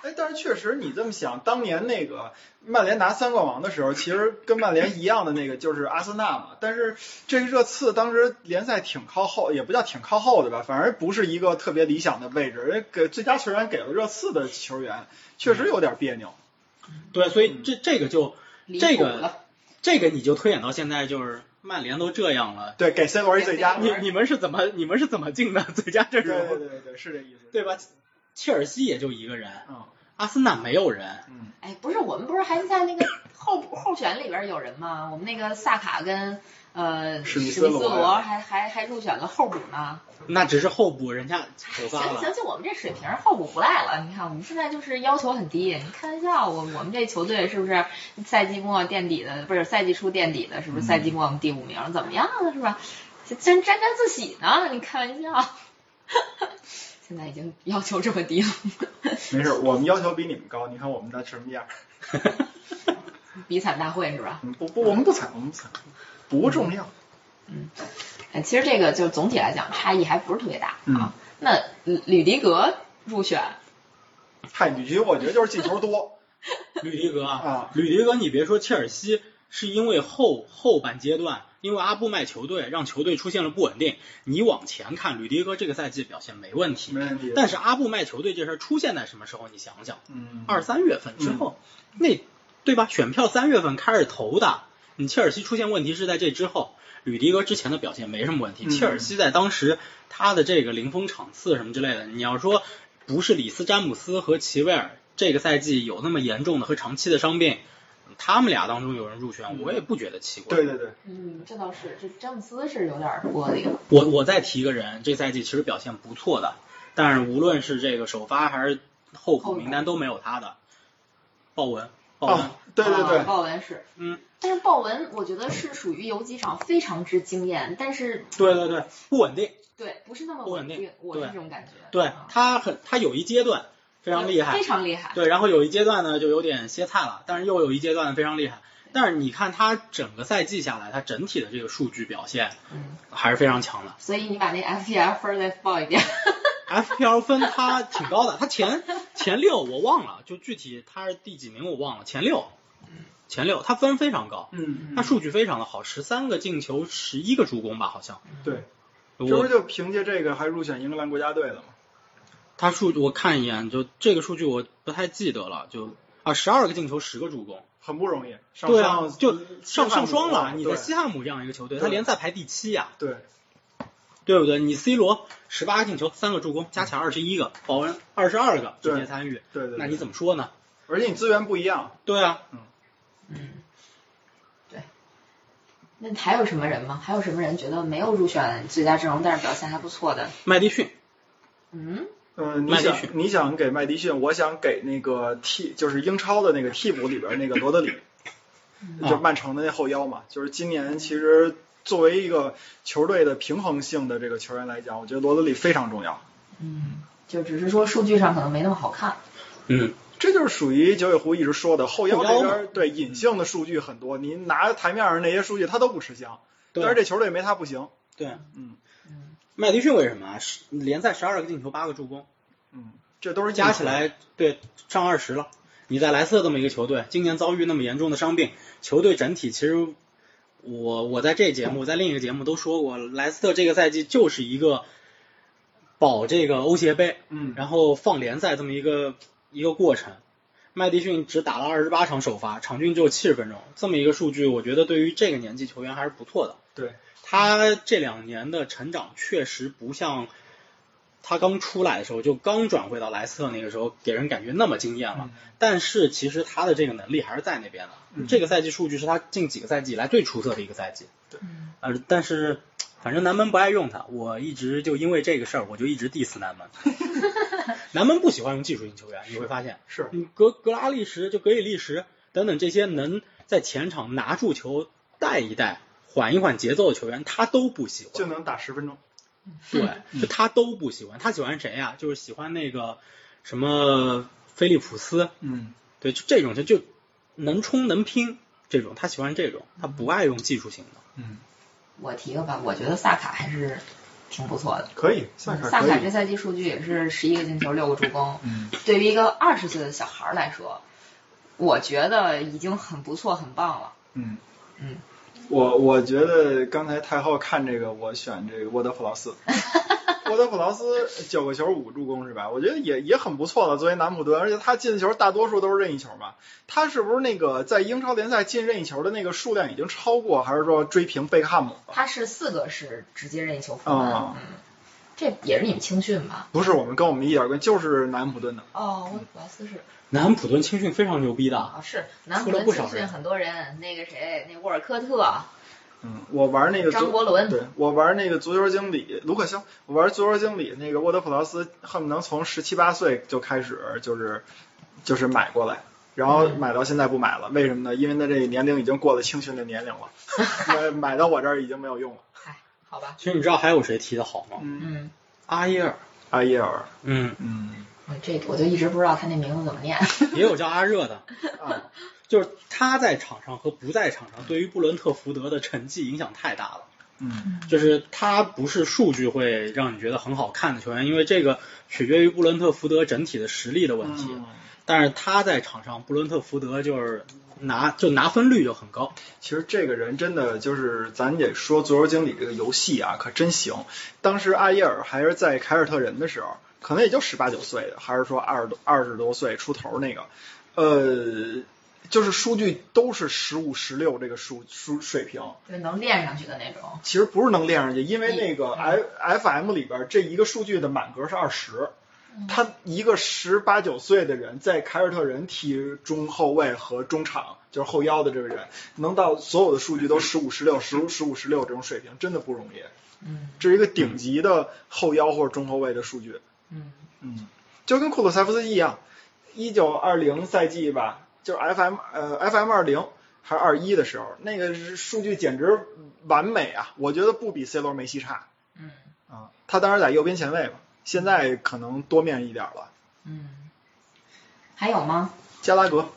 哎，但是确实你这么想，当年那个曼联拿三冠王的时候，其实跟曼联一样的那个就是阿森纳嘛。但是这个热刺当时联赛挺靠后，也不叫挺靠后的吧，反而不是一个特别理想的位置。人给最佳球员给了热刺的球员，确实有点别扭。对，所以这这个就离这个谱了这个你就推演到现在，就是曼联都这样了，对，给 C 罗一最佳。你你们是怎么你们是怎么进的最佳阵容？对对对对，是这意思。对吧？切尔西也就一个人，嗯阿森纳没有人。嗯，哎，不是，我们不是还在那个候候选里边有人吗？我们那个萨卡跟呃史密斯斯罗罗还还还入选了候补呢。那只是候补，人家首行发了。行，就我们这水平，候补不赖了。你看，我们现在就是要求很低。你开玩笑，我我们这球队是不是赛季末垫底的？不是赛季初垫底的，是不是赛季末我们第五名？怎么样了？是吧？这真沾沾自喜呢？你开玩笑。现在已经要求这么低了，没事，我们要求比你们高。你看我们的什么样？比惨大会是吧？嗯不不，我们不惨，我们不惨，不重要。嗯哎，其实这个就总体来讲差异还不是特别大啊。嗯那吕吕迪格入选，嗨，吕迪我觉得就是进球多。吕迪格啊，吕迪格，你别说切尔西，是因为后后半阶段，因为阿布卖球队，让球队出现了不稳定。你往前看，吕迪格这个赛季表现没问题，没问题。但是阿布卖球队这事儿出现在什么时候？你想想，嗯，二三月份之后，那对吧？选票三月份开始投的，你切尔西出现问题是在这之后。吕迪格之前的表现没什么问题，嗯切尔西在当时他的这个零封场次什么之类的，你要说不是里斯詹姆斯和齐威尔这个赛季有那么严重的和长期的伤病，他们俩当中有人入选，我也不觉得奇怪。对对对，嗯，这倒是，这詹姆斯是有点玻璃了。我我再提一个人，这赛季其实表现不错的，但是无论是这个首发还是候补名单都没有他的，鲍文，哦，对对对豹纹是，嗯，但是豹纹我觉得是属于有几场非常之惊艳，但是对对对，不稳定。对不是那么不稳定定，我是这种感觉。对啊他很，他有一阶段非常厉害非，常厉害。对，然后有一阶段呢就有点歇菜了，但是又有一阶段非常厉害。但是你看他整个赛季下来，他整体的这个数据表现嗯，还是非常强的。所以你把那 FPL 分再报一遍。FPL 分他挺高的，他前前六我忘了，就具体他是第几名我忘了，前六，前六他分非常高，嗯，他数据非常的好，十三个进球，十一个助攻吧，好像。对，这不就凭借这个还入选英格兰国家队了吗？他数我看一眼，就这个数据我不太记得了，就啊十二个进球，十个助攻，很不容易，上对啊上，就上上双了了。你在西汉姆这样一个球队，他联赛排第七呀、对，对不对？你 C 罗十八个进球，三个助攻，加起来二十一个，保恩二十二个直接参与，对对，那你怎么说呢？而且你资源不一样，对啊，嗯，对。那还有什么人吗？还有什么人觉得没有入选最佳阵容，但是表现还不错的？麦迪逊，嗯，嗯，你想麦迪逊你想给麦迪逊，我想给那个替就是英超的那个替补里边那个罗德里，啊就曼城的那后腰嘛，就是今年其实作为一个球队的平衡性的这个球员来讲，我觉得罗德里非常重要。嗯，就只是说数据上可能没那么好看。嗯，这就是属于九尾狐一直说的后腰后腰嘛这边对隐性的数据很多，你拿台面上那些数据他都不吃香，但是这球队没他不行。对，嗯嗯，麦迪逊为什么啊？十联赛十二个进球，八个助攻，嗯，这都是加起来对上二十了。你在莱斯特这么一个球队，今年遭遇那么严重的伤病，球队整体其实我我在这节目在另一个节目都说过，莱斯特这个赛季就是一个保这个欧协杯，嗯，然后放联赛这么一个一个过程。麦迪逊只打了二十八场首发，场均只有七十分钟，这么一个数据，我觉得对于这个年纪球员还是不错的。对，他这两年的成长确实不像他刚出来的时候，就刚转会到莱斯特那个时候，给人感觉那么惊艳了。但是其实他的这个能力还是在那边的。嗯这个赛季数据是他近几个赛季以来最出色的一个赛季。对呃，但是反正南门不爱用他，我一直就因为这个事儿，我就一直 diss 南门。南门不喜欢用技术型球员，你会发现，是嗯，格格拉利什就格里利什等等这些能在前场拿住球、带一带、缓一缓节奏的球员，他都不喜欢。就能打十分钟。对，就他都不喜欢。他喜欢谁呀、就是喜欢那个什么菲利普斯，嗯，对，就这种就就能冲能拼这种，他喜欢这种，他不爱用技术型的。嗯，我提个吧，我觉得萨卡还是挺不错的。可以，萨卡萨。卡这赛季数据也是十一个进球，六个助攻。嗯，对于一个二十岁的小孩儿来说，我觉得已经很不错，很棒了。嗯嗯，我我觉得刚才太后看这个，我选这个沃德普劳斯。沃德普劳斯九个球五助攻是吧？我觉得也也很不错了，作为南普顿，而且他进的球大多数都是任意球嘛。他是不是那个在英超联赛进任意球的那个数量已经超过，还是说追平贝克汉姆了？他是四个是直接任意球封门，哦嗯，这也是你们青训吧？不是我们跟我们一点关系，就是南普顿的。哦，沃德普劳斯是南安普顿青训非常牛逼的，啊，是南普出了顿不少人青训很多人，那个谁，那沃尔科特、嗯，我玩那个张伯伦，对我玩那个足球经理卢克肖，我玩足球经理那个沃德普劳斯，恨不能从十七八岁就开始就是就是买过来，然后嗯买到现在不买了，为什么呢？因为他这年龄已经过了青训的年龄了，买 买到我这儿已经没有用了。嗨，好吧，其实你知道还有谁踢得好吗？嗯，嗯。阿耶尔，阿耶尔，嗯，嗯。嗯，这个我就一直不知道他那名字怎么念。也有叫阿热的，啊，就是他在场上和不在场上对于布伦特福德的成绩影响太大了。嗯。就是他不是数据会让你觉得很好看的球员，因为这个取决于布伦特福德整体的实力的问题。嗯但是他在场上，布伦特福德就是拿就拿分率就很高。其实这个人真的就是，咱得说足球经理这个游戏啊，可真行。当时阿耶尔还是在凯尔特人的时候，可能也就十八九岁的，还是说二十多二十多岁出头那个，呃，就是数据都是十五十六这个数数水平。就能练上去的那种。其实不是能练上去，因为那个嗯 F F M 里边这一个数据的满格是二十。他一个十八九岁的人，在凯尔特人踢中后卫和中场，就是后腰的这个人，能到所有的数据都十五、十六、十五、十五、十六这种水平，真的不容易。嗯这是一个顶级的后腰或者中后卫的数据。嗯嗯，就跟库鲁塞夫斯基一样，一九二零赛季吧，就是 FM 呃 FM 二零还是二一的时候，那个数据简直完美啊！我觉得不比 C 罗、梅西差嗯啊。他当时在右边前卫嘛，现在可能多面一点了。嗯，还有吗？加拉格，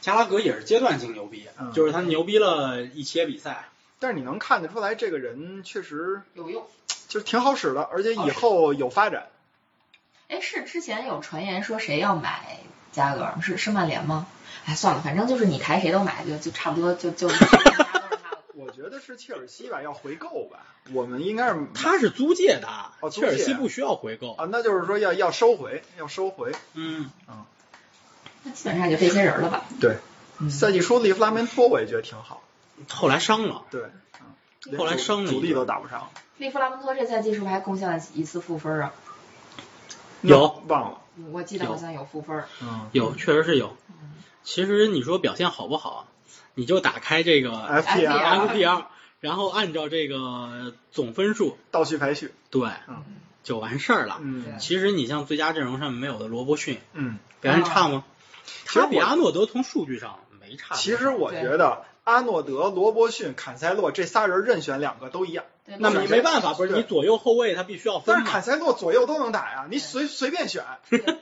加拉格也是阶段性牛逼，嗯就是他牛逼了一些比赛。但是你能看得出来，这个人确实有用。就是挺好使的，而且以后有发展。哎，是之前有传言说谁要买加拉格尔？是是曼联吗？哎，算了，反正就是你抬谁都买，就就差不多就就得是切尔西吧，要回购吧。我们应该是他是租借的，切尔西不需要回购。啊，那就是说要要收回，要收回。嗯，那基本上就这些人了吧？对，嗯，赛季初利弗拉门托我也觉得挺好。后来伤了，对，嗯，后来伤了主力都打不上。利弗拉门托这赛季是不是还贡献了一次负分啊？有忘了。我记得好像有负分。嗯，有确实是有。其实你说表现好不好，你就打开这个 FPL，然后按照这个总分数，倒序排序。对嗯，就完事儿了。嗯其实你像最佳阵容上面没有的罗伯逊，嗯，表现差吗？其实比阿诺德从数据上没差。其实我觉得阿诺德、罗伯逊、坎塞洛这仨人任选两个都一样。那么你没办法，不是你左右后卫他必须要分但是坎。塞洛左右都能打呀，你随随便选，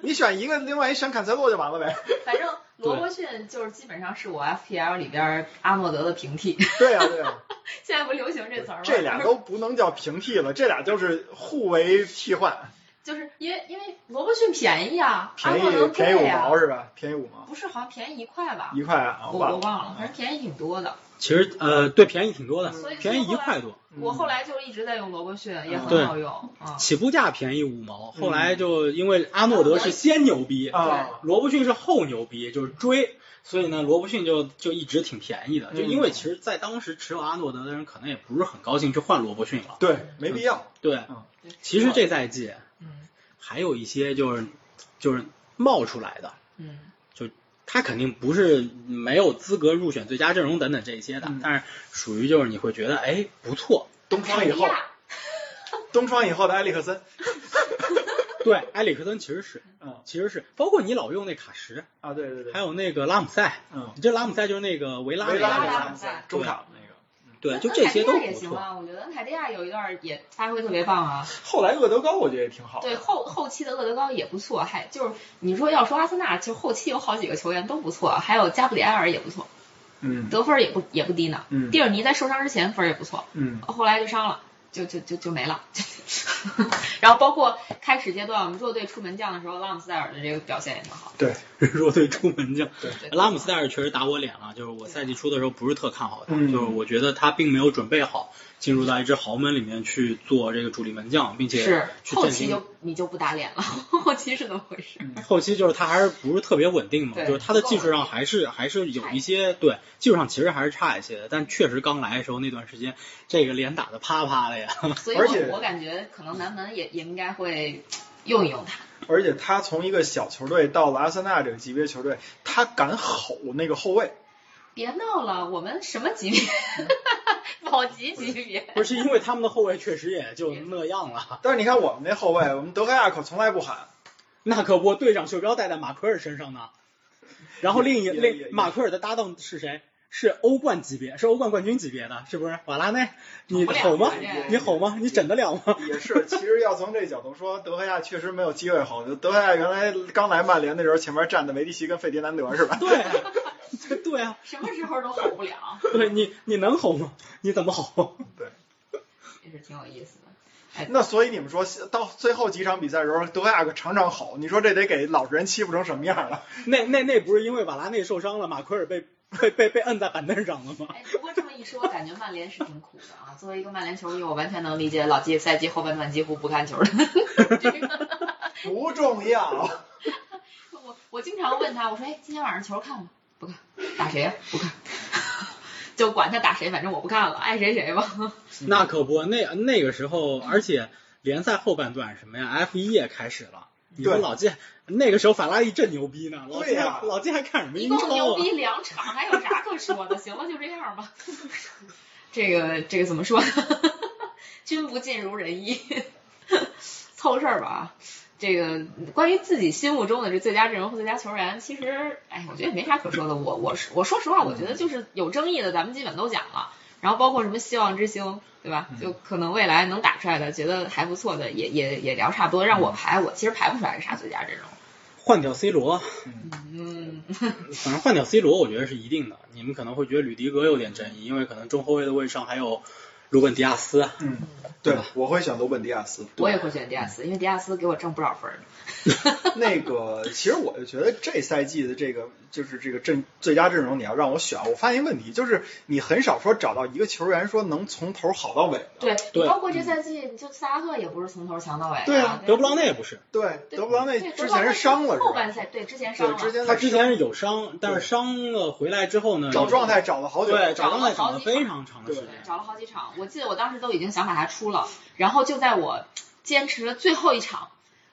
你选一个，另外一选坎塞洛就完了呗。反正罗伯逊就是基本上是我 FPL 里边阿诺德的平替，对呀、对呀、现在不流行这词儿吗？这俩都不能叫平替了，这俩就是互为替换，就是因为因为罗伯逊便宜啊，便宜便宜五毛，是吧？便宜五毛，不是好像便宜一块吧？一块啊，我我忘了，反正便宜挺多的。其实呃，对，便宜挺多的，便宜一块多。我后来就一直在用罗伯逊，也嗯很好用啊。起步价便宜五毛，嗯。后来就因为阿诺德是先牛逼，啊，罗伯逊是后牛逼，就是追，所以呢，罗伯逊就就一直挺便宜的。就嗯因为其实，在当时持有阿诺德的人可能也不是很高兴去换罗伯逊了。对，没必要。对。嗯，其实这赛季嗯。还有一些就是就是冒出来的，嗯他肯定不是没有资格入选最佳阵容等等这些的，嗯但是属于就是你会觉得哎不错。东窗以后，东窗以后的埃里克森，对，埃里克森其实是嗯其实是，包括你老用那卡什，啊，对对对，还有那个拉姆塞，嗯，你这拉姆塞就是那个维拉那维拉那个拉姆塞中场那个。对，就恩这些都凯蒂亚也不错。行啊，我觉得恩凯迪亚有一段也发挥特别棒啊。后来厄德高我觉得也挺好。对后后期的厄德高也不错，还就是你说要说阿森纳，就后期有好几个球员都不错，还有加布里埃尔也不错，嗯得分也不也不低呢。嗯蒂尔尼在受伤之前分也不错，嗯后来就伤了，就就就就没了。然后包括开始阶段我们弱队出门将的时候，拉姆斯戴尔的这个表现也挺好。对，弱队出门将，对对拉姆斯戴尔确实打我脸了，就是我赛季初的时候不是特看好他，嗯就是我觉得他并没有准备好进入到一支豪门里面去做这个主力门将，并且是后期。就你就不打脸了，后期是怎么回事？后期就是他还是不是特别稳定嘛，就是他的技术上还是还是有一些对技术上其实还是差一些的，但确实刚来的时候那段时间，这个脸打的啪啪的呀。所以而且我我感觉可能南门也也应该会用一用他。而且他从一个小球队到了阿森纳这个级别球队，他敢吼那个后卫，别闹了，我们什么级别？保级级别。不是因为他们的后卫确实也就那样了，但是你看我们那后卫，我们德盖亚可从来不喊，那可不，队长袖标戴在马奎尔身上呢。然后另一另马奎尔的搭档是谁？是欧冠级别，是欧冠冠军级别的，是不是？瓦拉内，你吼吗？你吼吗？你整得了吗？也是。其实要从这角度说，德赫亚确实没有机会吼。德赫亚原来刚来曼联的时候，前面站的梅迪奇跟费迪南德是吧？对啊，对啊，什么时候都吼不了，对你你能吼吗？你怎么吼？对也是挺有意思的。那所以你们说到最后几场比赛的时候，德赫亚可场场吼，你说这得给老实人欺负成什么样了？那那那不是因为瓦拉内受伤了，马奎尔被被被被摁在板凳上了吗？哎，不过这么一说，感觉曼联是挺苦的啊。作为一个曼联球迷，我完全能理解老季赛季后半段几乎不看球的这 个。不重要。我我经常问他，我说，哎，今天晚上球看吗？不看。打谁呀、不看。就管他打谁，反正我不看了，爱谁谁吧。那可不，那那个时候，而且联赛后半段什么呀，F 一也开始了。你说老季那个时候法拉利正牛逼呢，老季对呀还老季还看什么一英超啊？共牛逼两场，还有啥可说的？行了，就这样吧。这个这个怎么说呢？君不尽如人意，凑事儿吧啊。这个关于自己心目中的这最佳阵容和最佳球员，其实哎，我觉得也没啥可说的。我我是我说实话，我觉得就是有争议的，咱们基本都讲了。然后包括什么希望之星，对吧？就可能未来能打出来的，觉得还不错的，也也也聊差不多。让我排，我其实排不出来是啥最佳阵容。换掉 C 罗，嗯，反正换掉 C 罗，我觉得是一定的。你们可能会觉得吕迪格有点争议，因为可能中后卫的位置上还有鲁本迪亚斯。嗯，对，我会选鲁本迪亚斯。我也会选迪亚斯，因为迪亚斯给我挣不少分儿。那个，其实我就觉得这赛季的这个就是这个阵最佳阵容，你要让我选，我发现一个问题，就是你很少说找到一个球员说能从头好到尾的。对，对包括这赛季，你就萨拉赫也不是从头强到尾的。对啊德布劳内也不是，对，德布劳内之前是伤了，是吧？后半赛对之前伤对，了，之前他之前是有伤，但是伤了回来之后呢，找状态找了好久。对找状态找了非常长的时间。找了好几场。我记得我当时都已经想把它出了，然后就在我坚持了最后一场，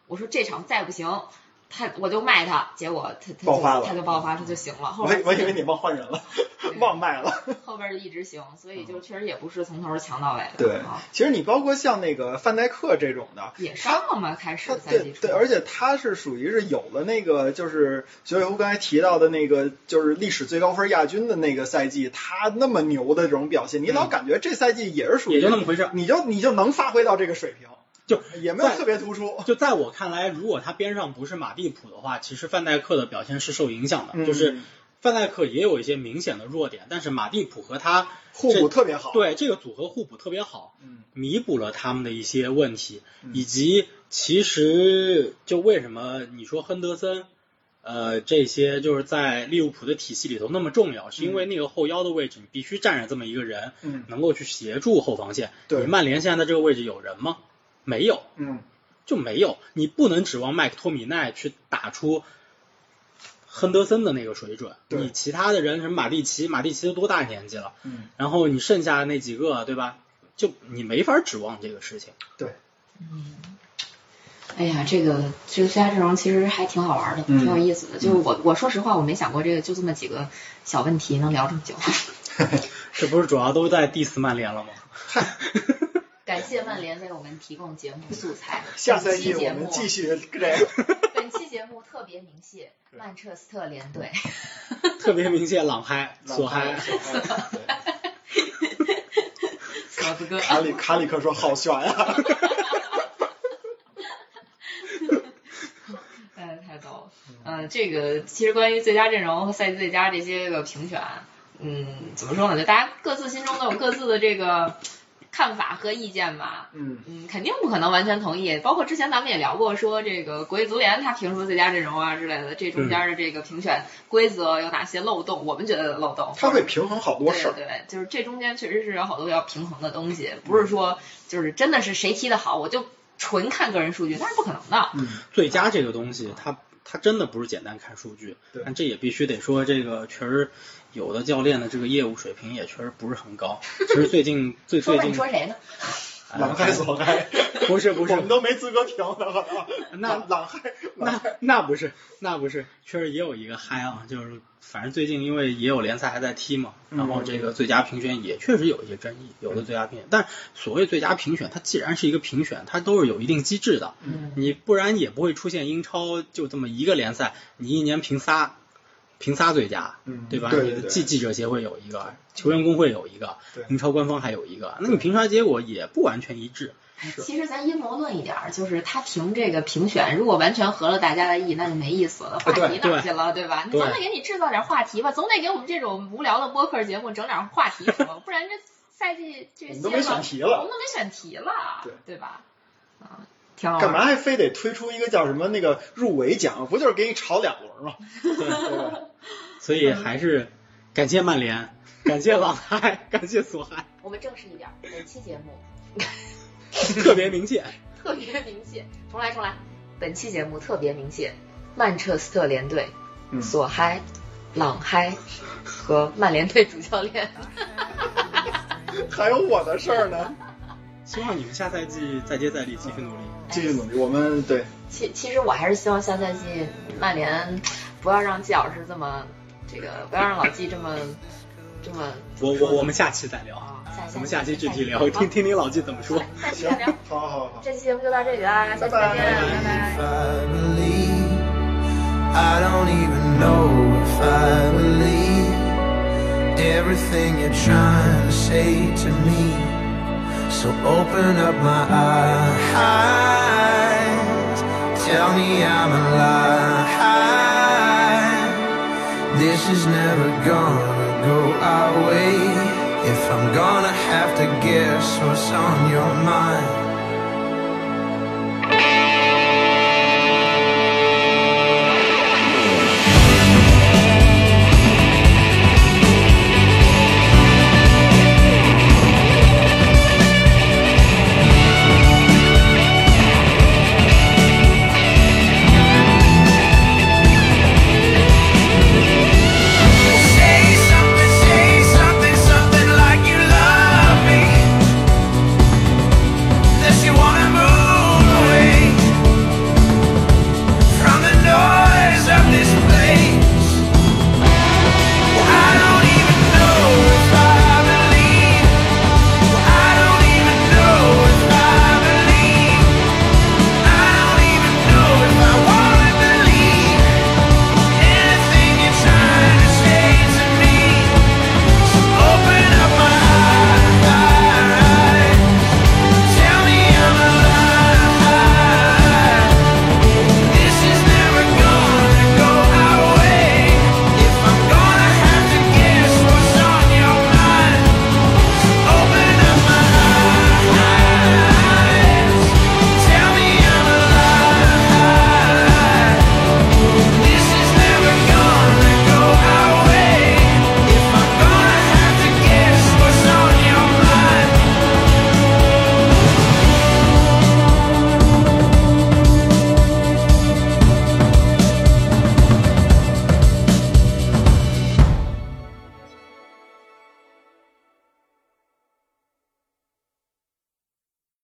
我说这场再不行，他我就卖他，结果他他爆发了就他就爆发，他就行了。后我以我以为你忘换人了，忘卖了。后边就一直行，所以就确实也不是从头强到尾的。对啊，其实你包括像那个范戴克这种的，也上了嘛，开始赛季初。对对，而且他是属于是有了那个就是九尾狐刚才提到的那个就是历史最高分亚军的那个赛季，他那么牛的这种表现，你老感觉这赛季也是属于也就那么回事儿你就你就能发挥到这个水平，就也没有特别突出。就在我看来，如果他边上不是马蒂普的话，其实范戴克的表现是受影响的。嗯就是范戴克也有一些明显的弱点，但是马蒂普和他互补特别好，，对这个组合互补特别好，嗯弥补了他们的一些问题，嗯以及其实就为什么你说亨德森，呃，这些就是在利物浦的体系里头那么重要，是因为那个后腰的位置你必须站着这么一个人，嗯能够去协助后防线。对你曼联现在的这个位置有人吗？没有，嗯就没有。你不能指望麦克托米奈去打出亨德森的那个水准。你其他的人什么马蒂奇，马蒂奇都多大年纪了？嗯，然后你剩下的那几个，对吧？就你没法指望这个事情。对，嗯哎呀，这个这个最佳阵容其实还挺好玩的，嗯挺有意思的。就是我我说实话，我没想过这个就这么几个小问题能聊这么久。这不是主要都在 diss 曼联了吗？感谢曼联为我们提供节目素材。下赛季本期节目我们继续这个。本期节目特别鸣谢曼彻斯特联队。特别鸣谢，朗嗨、索嗨。小子哥，卡里卡里克说好悬啊、哎，太逗了。嗯，这个其实关于最佳阵容和赛季最佳这些个评选，嗯，怎么说呢？就大家各自心中都有各自的这个看法和意见吧。嗯嗯，肯定不可能完全同意。包括之前咱们也聊过，说这个国际足联他评出最佳阵容啊之类的，这中间的这个评选规则有哪些漏洞？我们觉得漏洞。他会平衡好多事儿。对对，就是这中间确实是有好多要平衡的东西，不是说就是真的是谁踢得好，我就纯看个人数据，那是不可能的。嗯，最佳这个东西，它它真的不是简单看数据对，但这也必须得说，这个确实有的教练的这个业务水平也确实不是很高。其实最近最，最 近你说谁呢？哎朗嗨索嗨，不是不是 我们都没资格评的。那朗朗嗨，那那不是，那不是，确实也有一个嗨啊，就是反正最近因为也有联赛还在踢嘛，嗯然后这个最佳评选也确实有一些争议，有的最佳评选，但所谓最佳评选，它既然是一个评选，它都是有一定机制的，嗯你不然也不会出现英超就这么一个联赛，你一年评仨，评仨最佳，嗯对吧？对对对你记记者协会有一个，球员工会有一个，英超官方还有一个，那你评出来结果也不完全一致。其实咱阴谋论一点儿，就是他评这个评选，如果完全合了大家的意，那就没意思了，话题哪去了，对吧？总得给你制造点话题吧，总得给我们这种无聊的播客节目整点话题什么，不然这赛季这我们都没选题了我们都没选题了，对对吧？啊，挺好干嘛还非得推出一个叫什么那个入围奖？不就是给你炒两轮吗？对吧？所以还是感谢曼联，感谢朗嗨，感谢索嗨，我们正式一点儿，本期节目 特别明显。特别明确，重来重来，本期节目特别明确曼彻斯特联队、嗯索嗨、朗嗨和曼联队主教练。还有我的事儿呢，希望你们下赛季再接再厉，继续努力。继续努力。我们对其其实我还是希望下赛季曼联不要让季老师这么这个，不要让老季这么这么。我我我们下期再聊，啊，下我们下期具体聊，听听听老季怎么说。行下期再聊。，好好好好。这期节目就到这里啦，下期再见，拜拜 So open up my eyes, tell me I'm alive. This is never gonna go our way. If I'm gonna have to guess what's on your mind.